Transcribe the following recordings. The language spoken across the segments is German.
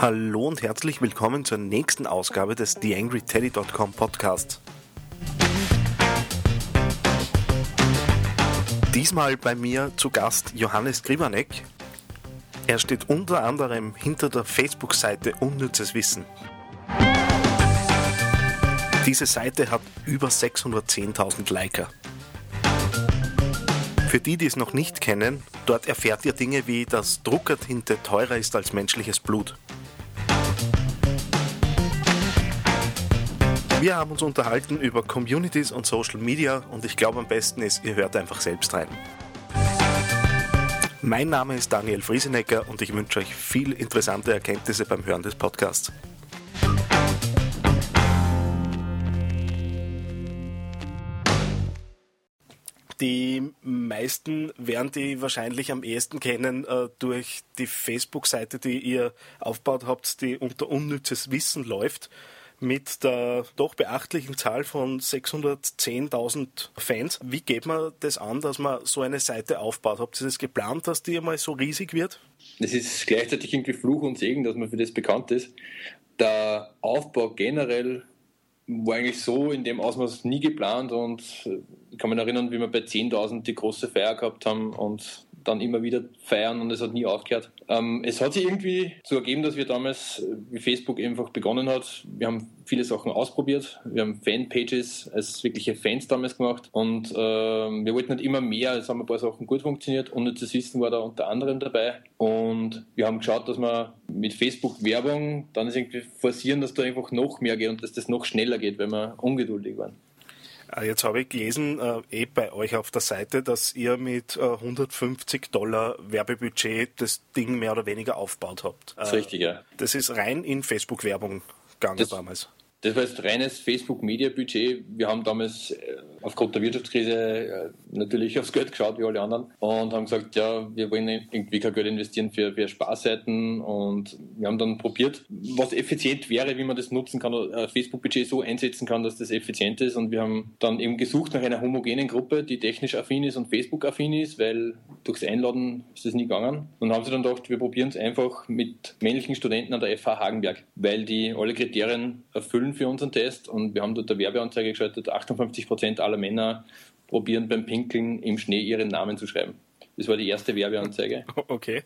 Hallo und herzlich willkommen zur nächsten Ausgabe des TheAngryTeddy.com Podcast. Diesmal bei mir zu Gast Johannes Grivanek. Er steht unter anderem hinter der Facebook-Seite Unnützes Wissen. Diese Seite hat über 610.000 Liker. Für die, die es noch nicht kennen, dort erfährt ihr Dinge wie, dass Druckertinte teurer ist als menschliches Blut. Wir haben uns unterhalten über Communities und Social Media und ich glaube am besten ist, ihr hört einfach selbst rein. Mein Name ist Daniel Friesenecker und ich wünsche euch viel interessante Erkenntnisse beim Hören des Podcasts. Die meisten werden die wahrscheinlich am ehesten kennen äh, durch die Facebook-Seite, die ihr aufgebaut habt, die unter unnützes Wissen läuft, mit der doch beachtlichen Zahl von 610.000 Fans. Wie geht man das an, dass man so eine Seite aufbaut? Habt ihr das geplant, dass die einmal so riesig wird? Es ist gleichzeitig irgendwie Fluch und Segen, dass man für das bekannt ist. Der Aufbau generell war eigentlich so in dem Ausmaß nie geplant und ich kann mich erinnern, wie wir bei 10.000 die große Feier gehabt haben und dann immer wieder feiern und es hat nie aufgehört. Ähm, es hat sich irgendwie so ergeben, dass wir damals, wie Facebook einfach begonnen hat, wir haben viele Sachen ausprobiert. Wir haben Fanpages als wirkliche Fans damals gemacht und äh, wir wollten halt immer mehr. Es haben ein paar Sachen gut funktioniert. und das Wissen war da unter anderem dabei. Und wir haben geschaut, dass wir mit Facebook-Werbung dann irgendwie forcieren, dass da einfach noch mehr geht und dass das noch schneller geht, wenn wir ungeduldig waren. Ah, jetzt habe ich gelesen, äh, eh bei euch auf der Seite, dass ihr mit äh, 150 Dollar Werbebudget das Ding mehr oder weniger aufgebaut habt. Das ist richtig, ja. Das ist rein in Facebook-Werbung gegangen Das- damals. Das war jetzt reines Facebook-Media-Budget. Wir haben damals äh, aufgrund der Wirtschaftskrise äh, natürlich aufs Geld geschaut, wie alle anderen, und haben gesagt, ja, wir wollen irgendwie kein Geld investieren für, für Sparseiten. Und wir haben dann probiert, was effizient wäre, wie man das nutzen kann, ein Facebook-Budget so einsetzen kann, dass das effizient ist. Und wir haben dann eben gesucht nach einer homogenen Gruppe, die technisch affin ist und Facebook-affin ist, weil durchs Einladen ist das nie gegangen. Und haben sie dann gedacht, wir probieren es einfach mit männlichen Studenten an der FH Hagenberg, weil die alle Kriterien erfüllen für unseren Test. Und wir haben dort eine Werbeanzeige geschaltet, 58 Prozent aller Männer probieren beim Pinkeln im Schnee ihren Namen zu schreiben. Das war die erste Werbeanzeige. Okay.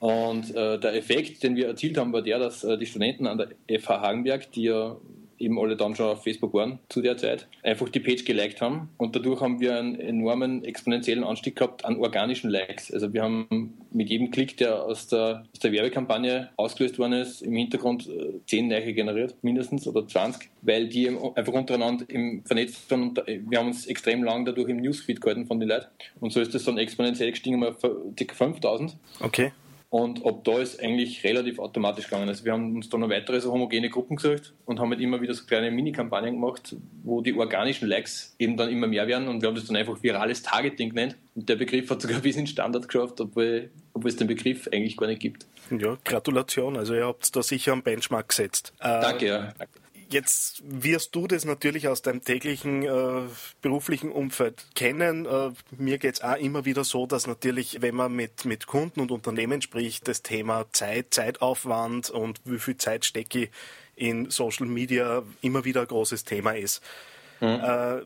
Und äh, der Effekt, den wir erzielt haben, war der, dass äh, die Studenten an der FH Hagenberg, die ja eben alle dann schon auf Facebook waren zu der Zeit, einfach die Page geliked haben. Und dadurch haben wir einen enormen exponentiellen Anstieg gehabt an organischen Likes. Also wir haben mit jedem Klick, der aus der, aus der Werbekampagne ausgelöst worden ist, im Hintergrund äh, 10 neue generiert, mindestens, oder 20, weil die einfach untereinander im vernetzt waren. Und äh, wir haben uns extrem lang dadurch im Newsfeed gehalten von den Leuten. Und so ist das dann exponentiell gestiegen auf ca. 5000. Okay. Und ab da ist eigentlich relativ automatisch gegangen. Also wir haben uns dann noch weitere so homogene Gruppen gesucht und haben halt immer wieder so kleine Mini-Kampagnen gemacht, wo die organischen Likes eben dann immer mehr werden und wir haben das dann einfach virales Targeting genannt. Und der Begriff hat sogar bis in Standard geschafft, obwohl, obwohl es den Begriff eigentlich gar nicht gibt. Ja, Gratulation. Also ihr habt da sicher einen Benchmark gesetzt. Äh, Danke, ja. Jetzt wirst du das natürlich aus deinem täglichen äh, beruflichen Umfeld kennen. Äh, mir geht's auch immer wieder so, dass natürlich, wenn man mit, mit Kunden und Unternehmen spricht, das Thema Zeit, Zeitaufwand und wie viel Zeit stecke ich in Social Media immer wieder ein großes Thema ist. Äh,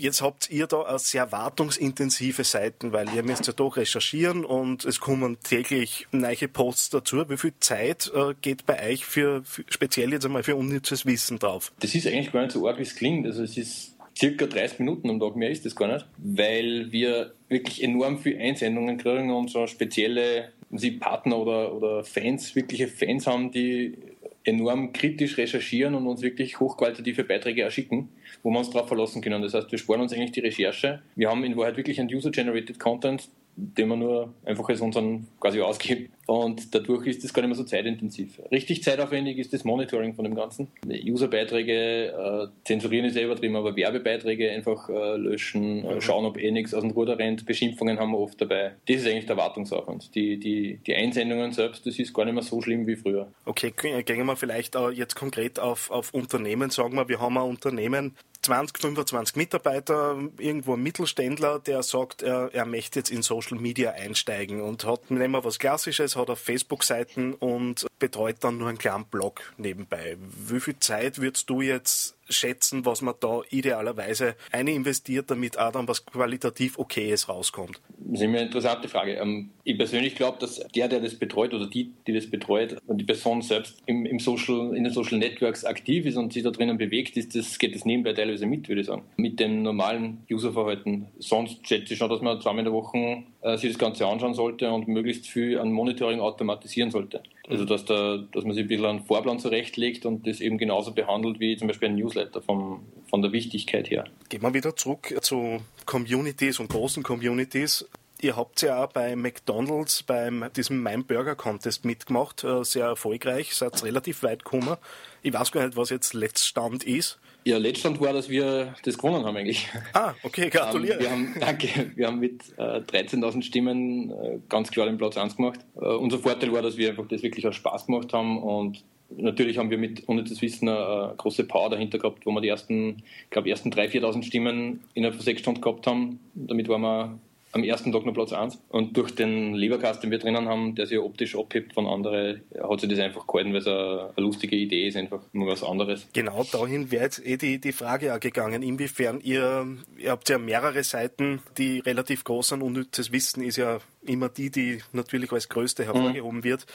Jetzt habt ihr da sehr wartungsintensive Seiten, weil ihr müsst ja doch recherchieren und es kommen täglich neue Posts dazu. Wie viel Zeit äh, geht bei euch für, für speziell jetzt einmal für unnützes Wissen drauf? Das ist eigentlich gar nicht so arg, wie es klingt. Also es ist circa 30 Minuten am Tag, mehr ist das gar nicht, weil wir wirklich enorm viele Einsendungen kriegen und so spezielle Partner oder, oder Fans, wirkliche Fans haben, die enorm kritisch recherchieren und uns wirklich hochqualitative Beiträge erschicken, wo wir uns darauf verlassen können. Das heißt, wir sparen uns eigentlich die Recherche. Wir haben in Wahrheit wirklich einen User-Generated Content, den wir nur einfach als unseren quasi ausgeben. Und dadurch ist das gar nicht mehr so zeitintensiv. Richtig zeitaufwendig ist das Monitoring von dem Ganzen. Userbeiträge äh, zensurieren ist eh übertrieben, aber Werbebeiträge einfach äh, löschen, äh, mhm. schauen, ob eh nichts aus dem Ruder rennt. Beschimpfungen haben wir oft dabei. Das ist eigentlich der Wartungsaufwand. Die, die, die Einsendungen selbst, das ist gar nicht mehr so schlimm wie früher. Okay, gehen wir vielleicht jetzt konkret auf, auf Unternehmen. Sagen wir, wir haben ein Unternehmen, 20, 25 Mitarbeiter, irgendwo ein Mittelständler, der sagt, er, er möchte jetzt in Social Media einsteigen und hat, nehmen wir was Klassisches, hat auf Facebook-Seiten und betreut dann nur einen kleinen Blog nebenbei. Wie viel Zeit würdest du jetzt schätzen, was man da idealerweise eine investiert, damit auch dann was qualitativ Okayes rauskommt? Das ist eine interessante Frage. Ähm, ich persönlich glaube, dass der, der das betreut oder die, die das betreut und die Person selbst im, im Social, in den Social Networks aktiv ist und sich da drinnen bewegt, ist das, geht das nebenbei teilweise mit, würde ich sagen. Mit dem normalen Userverhalten. Sonst schätze ich schon, dass man zweimal in der Woche äh, sich das Ganze anschauen sollte und möglichst viel an Monitoring automatisieren sollte. Also dass, da, dass man sich ein bisschen einen Vorplan zurechtlegt und das eben genauso behandelt wie zum Beispiel ein Newsletter vom, von der Wichtigkeit her. Gehen wir wieder zurück zu Communities und großen Communities. Ihr habt ja auch bei McDonalds beim diesem Mein Burger Contest mitgemacht, äh, sehr erfolgreich, seid relativ weit gekommen. Ich weiß gar nicht, was jetzt Letztstand ist. Ja, Letztstand war, dass wir das gewonnen haben eigentlich. Ah, okay, gratuliere. wir haben, danke, wir haben mit äh, 13.000 Stimmen äh, ganz klar den Platz 1 gemacht. Äh, unser Vorteil war, dass wir einfach das wirklich aus Spaß gemacht haben und natürlich haben wir mit, ohne das Wissen, eine, große Power dahinter gehabt, wo wir die ersten, glaube, ersten 3.000, 4.000 Stimmen innerhalb von sechs Stunden gehabt haben. Damit waren wir am ersten Tag noch Platz 1. Und durch den Leberkast, den wir drinnen haben, der sich optisch abhebt von anderen, hat sich das einfach gehalten, weil es eine, eine, lustige Idee ist, einfach nur was anderes. Genau, dahin wäre jetzt eh die, die Frage auch gegangen, inwiefern ihr, ihr habt ja mehrere Seiten, die relativ groß sind, unnützes Wissen ist ja immer die, die natürlich als größte hervorgehoben mhm. wird.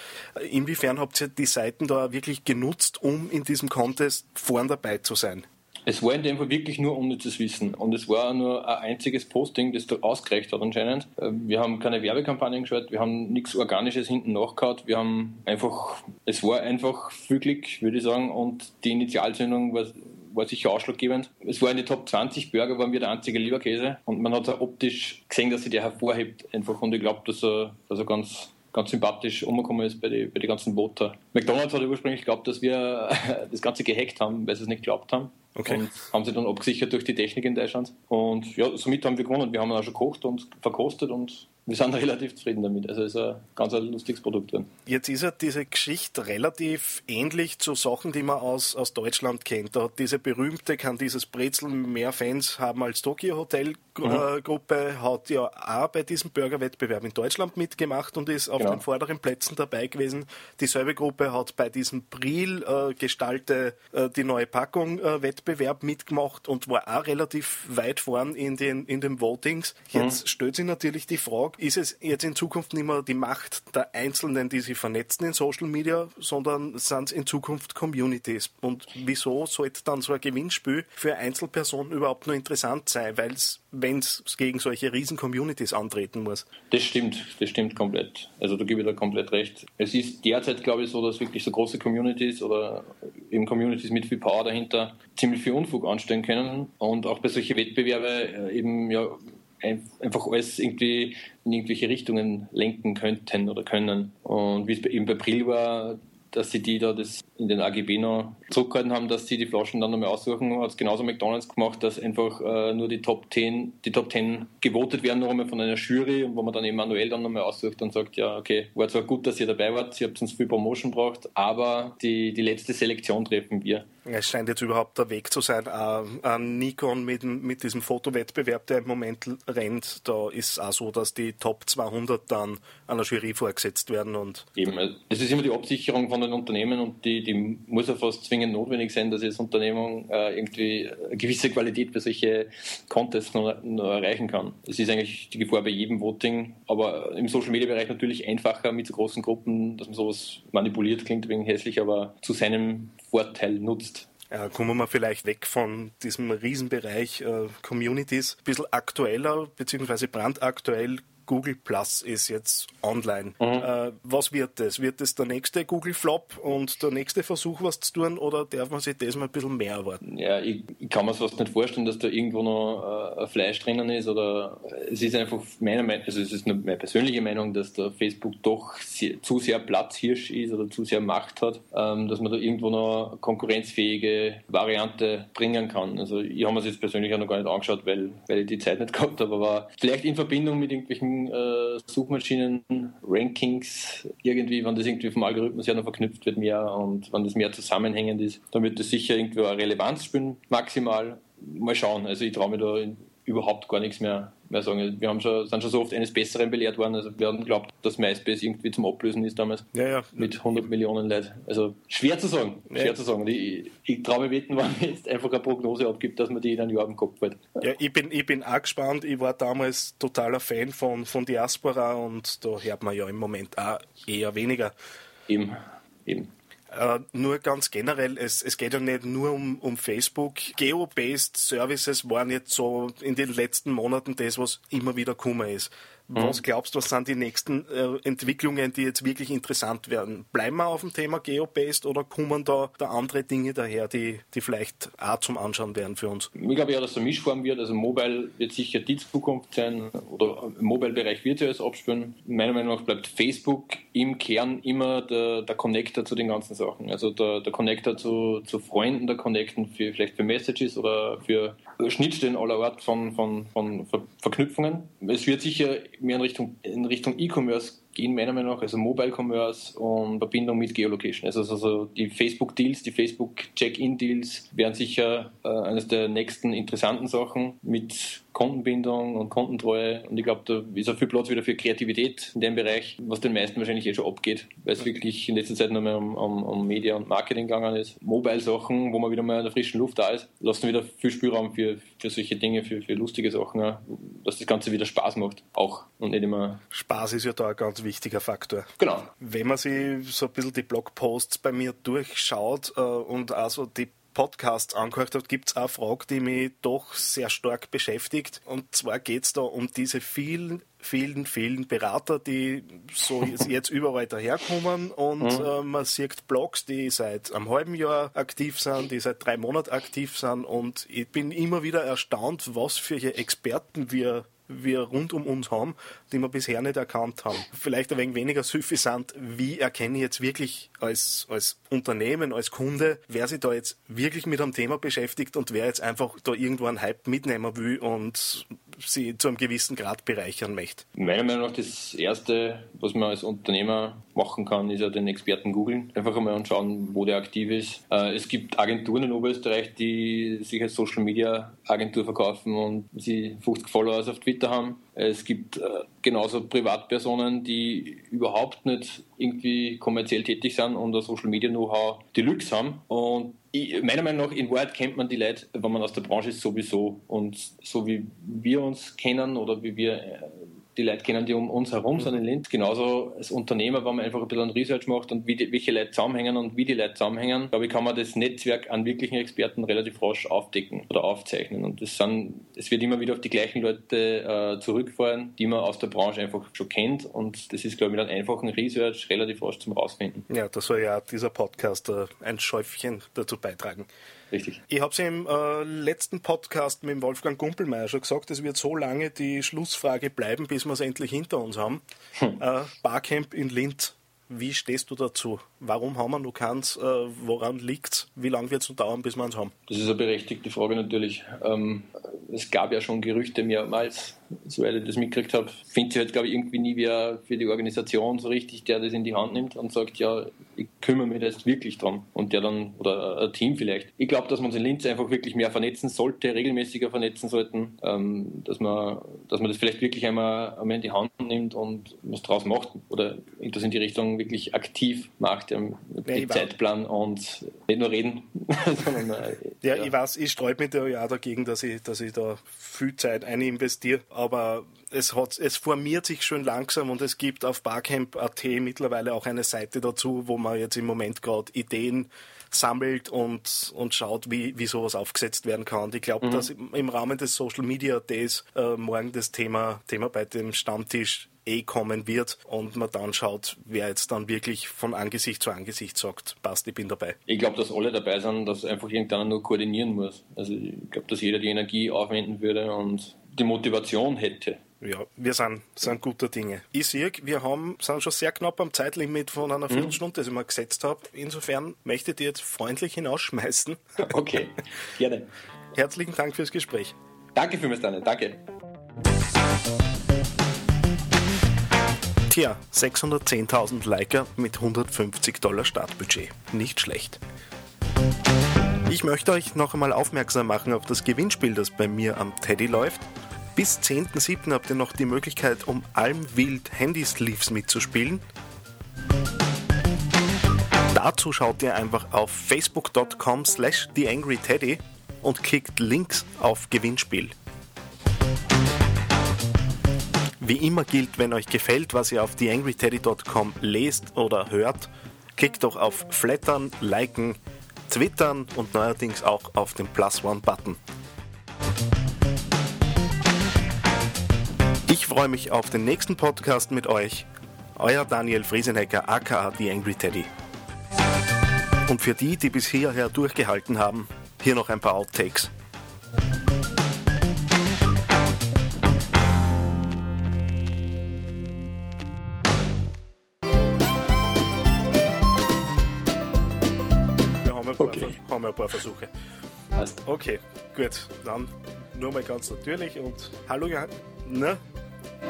Inwiefern habt ihr die Seiten da wirklich genutzt, um in diesem Contest vorn dabei zu sein? Es war in dem Fall wirklich nur unnützes Wissen. Und es war nur ein einziges Posting, das da ausgereicht hat anscheinend. Äh, wir haben keine Werbekampagnen geschaut, wir haben nichts Organisches hinten nachgehauen. Wir haben einfach, es war einfach füglich, würde ich sagen, und die Initialzündung war, war sicher ausschlaggebend. Es war in die Top 20 Burger, waren wir der einzige Leberkäse. Und man hat optisch gesehen, dass sich der hervorhebt einfach. Und ich glaube, dass er, dass er ganz ganz sympathisch umgekommen ist bei den bei die ganzen Voter. McDonalds hat ursprünglich geglaubt, dass wir das Ganze gehackt haben, weil sie es nicht geglaubt haben. Okay. Und haben sie dann abgesichert durch die Technik in Deutschland. Und ja, somit haben wir gewonnen. Wir haben auch schon gekocht und verkostet und wir sind relativ zufrieden damit. Also es ist ein ganz ein lustiges Produkt drin. Jetzt ist ja diese Geschichte relativ ähnlich zu Sachen, die man aus, aus Deutschland kennt. Da hat diese berühmte, kann dieses Brezel mehr Fans haben als Tokyo Hotel mhm. Gruppe, hat ja auch bei diesem Burgerwettbewerb in Deutschland mitgemacht und ist auf genau. den vorderen Plätzen dabei gewesen. Dieselbe Gruppe hat bei diesem Bril äh, Gestalte äh, die neue Packung äh, Wettbewerb mitgemacht und war auch relativ weit vorn in den, in den Votings. Jetzt mhm. stellt sich natürlich die Frage, ist es jetzt in Zukunft nicht mehr die Macht der Einzelnen, die sich vernetzen in Social Media, sondern sind es in Zukunft Communities. Und wieso sollte dann so ein Gewinnspiel für Einzelpersonen überhaupt nur interessant sein? Weil es, wenn es gegen solche riesen Communities antreten muss. Das stimmt, das stimmt komplett. Also da gebe ich da komplett recht. Es ist derzeit, glaube ich, so, dass wirklich so große Communities oder eben Communities mit viel Power dahinter ziemlich viel Unfug anstellen können und auch bei solchen Wettbewerben äh, eben ja einfach alles irgendwie in irgendwelche Richtungen lenken könnten oder können. Und wie es eben bei April war, dass sie die da das in den AGB noch zurückgehalten haben, dass sie die Flaschen dann nochmal aussuchen, hat es genauso McDonalds gemacht, dass einfach äh, nur die Top 10, die Top 10 gewotet werden noch einmal von einer Jury und wo man dann eben manuell dann nochmal aussucht und sagt, ja, okay, war zwar gut, dass ihr dabei wart, ihr habt uns viel Promotion braucht, aber die, die letzte Selektion treffen wir. Es scheint jetzt überhaupt der Weg zu sein. Äh, Nikon mit, mit diesem Fotowettbewerb, der im Moment rennt, da ist auch so, dass die Top 200 dann einer Jury vorgesetzt werden. Und Eben, es ist immer die Absicherung von den Unternehmen und die, die muss ja fast zwingend notwendig sein, dass jetzt Unternehmen äh, irgendwie eine gewisse Qualität für solche Contests noch, noch, erreichen kann. Es ist eigentlich die Gefahr bei jedem Voting, aber im Social Media Bereich natürlich einfacher mit so großen Gruppen, dass man sowas manipuliert, klingt wegen hässlich, aber zu seinem Vorteil nutzt. Ja, kommen wir vielleicht weg von diesem Riesenbereich äh, Communities. Ein bisschen aktueller, beziehungsweise brandaktuell Google Plus ist jetzt online. Mhm. Äh, was wird das? Wird das der nächste Google Flop und der nächste Versuch, was zu tun, oder darf man sich das mal ein bisschen mehr erwarten? Ja, ich, ich kann mir fast nicht vorstellen, dass da irgendwo noch äh, Fleisch drinnen ist, oder es ist einfach meiner Meinung, also es ist nur meine persönliche Meinung, dass der Facebook doch sehr, zu sehr Platzhirsch ist oder zu sehr Macht hat, ähm, dass man da irgendwo noch konkurrenzfähige Variante bringen kann. Also ich habe mir das jetzt persönlich auch noch gar nicht angeschaut, weil, weil ich die Zeit nicht gehabt habe, aber vielleicht in Verbindung mit irgendwelchen äh, Suchmaschinen, Rankings, irgendwie, wenn das irgendwie vom Algorithmus her noch verknüpft wird mehr und wenn das mehr zusammenhängend ist, dann wird das sicher irgendwie eine Relevanz spielen, maximal. Mal schauen. Also ich traue mir da überhaupt gar nichts mehr mehr sagen. Wir haben schon, sind schon so oft eines Besseren belehrt worden. Also wir haben geglaubt, dass MySpace irgendwie zum Ablösen ist damals. Ja, ja. Mit 100 Millionen Leuten. Also schwer zu sagen. Schwer ja. zu sagen. Ich, ich traue mir wetten, wenn man jetzt einfach eine Prognose abgibt, dass man die in einem Jahr im Kopf hat. Ja, ich bin, ich bin auch gespannt. Ich war damals totaler Fan von, von Diaspora und da hört man ja im Moment auch eher weniger. Eben, eben. Uh, nur ganz generell, es, es geht ja nicht nur um, um Facebook. Geo-based Services waren jetzt so in den letzten Monaten das, was immer wieder Kummer ist. Was mhm. glaubst du, was sind die nächsten äh, Entwicklungen, die jetzt wirklich interessant werden? Bleiben wir auf dem Thema Geo-Based oder kommen da, da andere Dinge daher, die, die vielleicht auch zum Anschauen wären für uns? Ich glaube ja, dass es eine Mischform wird. Also Mobile wird sicher die Zukunft sein oder im Mobile-Bereich wird es abspielen. Meiner Meinung nach bleibt Facebook im Kern immer der, der Connector zu den ganzen Sachen. Also der, der Connector zu, zu Freunden, der Connector für, vielleicht für Messages oder für Schnittstellen aller Art von, von, von Verknüpfungen. Es wird sicher mehr in Richtung, in Richtung E-Commerce gehen, meiner Meinung nach, also Mobile Commerce und Verbindung mit Geolocation. Also, also die Facebook-Deals, die Facebook-Check-In-Deals wären sicher äh, eines der nächsten interessanten Sachen mit Kontenbindung und Kontentreue. Und ich glaube, da ist auch viel Platz wieder für Kreativität in dem Bereich, was den meisten wahrscheinlich eh schon abgeht, weil es wirklich in letzter Zeit noch mehr um, um, um Media und Marketing gegangen ist. Mobile-Sachen, wo man wieder mal in der frischen Luft da ist, lassen wieder viel Spielraum für, für solche Dinge, für, für lustige Sachen, dass das Ganze wieder Spaß macht. Auch und nicht immer. Spaß ist ja da ein ganz wichtiger Faktor. Genau. Wenn man sich so ein bisschen die Blogposts bei mir durchschaut äh, und also die Podcasts angehört habe, gibt es eine Frage, die mich doch sehr stark beschäftigt. Und zwar geht es da um diese vielen vielen, vielen Berater, die so jetzt überall daherkommen und mhm. äh, man sieht Blogs, die seit einem halben Jahr aktiv sind, die seit drei Monaten aktiv sind und ich bin immer wieder erstaunt, was für Experten wir wir rund um uns haben, die wir bisher nicht erkannt haben. Vielleicht ein wenig weniger suffisant, wie erkenne ich jetzt wirklich als, als Unternehmen, als Kunde, wer sich da jetzt wirklich mit einem Thema beschäftigt und wer jetzt einfach da irgendwo einen Hype mitnehmen will und sie zu einem gewissen Grad bereichern möchte. Meiner Meinung nach das Erste, was man als Unternehmer machen kann, ist ja den Experten googeln. Einfach einmal anschauen, wo der aktiv ist. Äh, es gibt Agenturen in Oberösterreich, die sich als Social Media Agentur verkaufen und sie 50 Follower auf Twitter haben. Es gibt äh, genauso Privatpersonen, die überhaupt nicht irgendwie kommerziell tätig sind und ein Social Media Know-how Deluxe haben. Und ich, meiner Meinung nach, in Wahrheit kennt man die Leute, wenn man aus der Branche ist, sowieso. Und so wie wir uns kennen oder wie wir äh, die Leute kennen, die um uns herum sind in Linz. Genauso als Unternehmer, wenn man einfach ein bisschen Research macht und wie die, welche Leute zusammenhängen und wie die Leute zusammenhängen, glaube ich, kann man das Netzwerk an wirklichen Experten relativ rasch aufdecken oder aufzeichnen. Und das sind, es wird immer wieder auf die gleichen Leute äh, zurückfallen, die man aus der Branche einfach schon kennt. Und das ist, glaube ich, mit einem einfachen Research relativ rasch zum Rausfinden. Ja, das soll ja dieser Podcast äh, ein Schäufchen dazu beitragen. Richtig. Ich habe es im äh, letzten Podcast mit Wolfgang Gumpelmeier schon gesagt, es wird so lange die Schlussfrage bleiben, bis wir es endlich hinter uns haben. Hm. Äh, Barcamp in Linz. Wie stehst du dazu? Warum haben wir noch keins? Äh, woran liegt es? Wie lange wird es noch dauern, bis wir es haben? Das ist eine berechtigte Frage natürlich. Ähm, es gab ja schon Gerüchte mehrmals, soweit ich das mitgekriegt habe. Findet sich halt, glaube ich, irgendwie nie wer für die Organisation so richtig, der das in die Hand nimmt und sagt, ja, ich kümmere mich da jetzt wirklich dran. Und der dann, oder ein Team vielleicht. Ich glaube, dass man uns in Linz einfach wirklich mehr vernetzen sollte, regelmäßiger vernetzen sollten, ähm, dass, man, dass man das vielleicht wirklich einmal, einmal in die Hand nimmt und was draus macht. Oder das in die Richtung wirklich aktiv macht, ja, mit ja, Zeitplan und nicht nur reden, sondern äh, Ja, ich weiß, ich sträube mich da ja dagegen, dass ich, dass ich da viel Zeit eininvestiere, aber es, hat, es formiert sich schon langsam und es gibt auf Barcamp.at mittlerweile auch eine Seite dazu, wo man jetzt im Moment gerade Ideen sammelt und, und schaut, wie, wie sowas aufgesetzt werden kann. Und ich glaube, mhm. dass im Rahmen des Social Media Days äh, morgen das Thema, Thema bei dem Stammtisch eh kommen wird und man dann schaut, wer jetzt dann wirklich von Angesicht zu Angesicht sagt, passt, ich bin dabei. Ich glaube, dass alle dabei sind, dass einfach irgendeiner nur koordinieren muss. Also ich glaube, dass jeder die Energie aufwenden würde und die Motivation hätte. Ja, wir sind, sind guter Dinge. Ich sehe, wir haben, sind schon sehr knapp am Zeitlimit von einer Viertelstunde, mhm. das ich mir gesetzt habe. Insofern möchte ich dir jetzt freundlich hinausschmeißen. Okay, gerne. Herzlichen Dank fürs Gespräch. Danke für mich, Daniel. Danke. Tja, 610.000 Liker mit 150 Dollar Startbudget. Nicht schlecht. Ich möchte euch noch einmal aufmerksam machen auf das Gewinnspiel, das bei mir am Teddy läuft. Bis 10.07. habt ihr noch die Möglichkeit, um Almwild Handysleeves mitzuspielen. Dazu schaut ihr einfach auf facebook.com slash theangryteddy und klickt links auf Gewinnspiel. Wie immer gilt, wenn euch gefällt, was ihr auf theangryteddy.com lest oder hört, klickt doch auf Flattern, Liken, Twittern und neuerdings auch auf den Plus One Ich freue mich auf den nächsten Podcast mit euch. Euer Daniel Friesenecker, aka The Angry Teddy. Und für die, die bis hierher durchgehalten haben, hier noch ein paar Outtakes. Wir haben ein paar, okay. haben ein paar Versuche. Okay, gut. Dann nur mal ganz natürlich und hallo Johannes. Ne?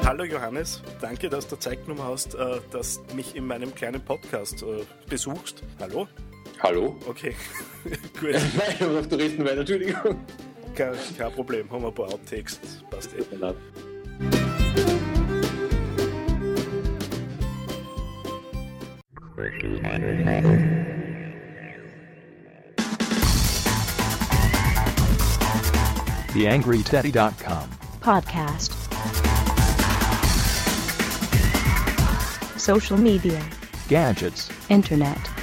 Hallo Johannes, danke, dass du Zeit genommen hast, äh, dass du mich in meinem kleinen Podcast äh, besuchst. Hallo? Hallo? Okay, gut. Nein, ich habe du reden weiter, Entschuldigung. Kein, kein Problem, haben wir ein paar Outtakes, passt eh. TheAngryTeddy.com Podcast. Social media. Gadgets. Internet.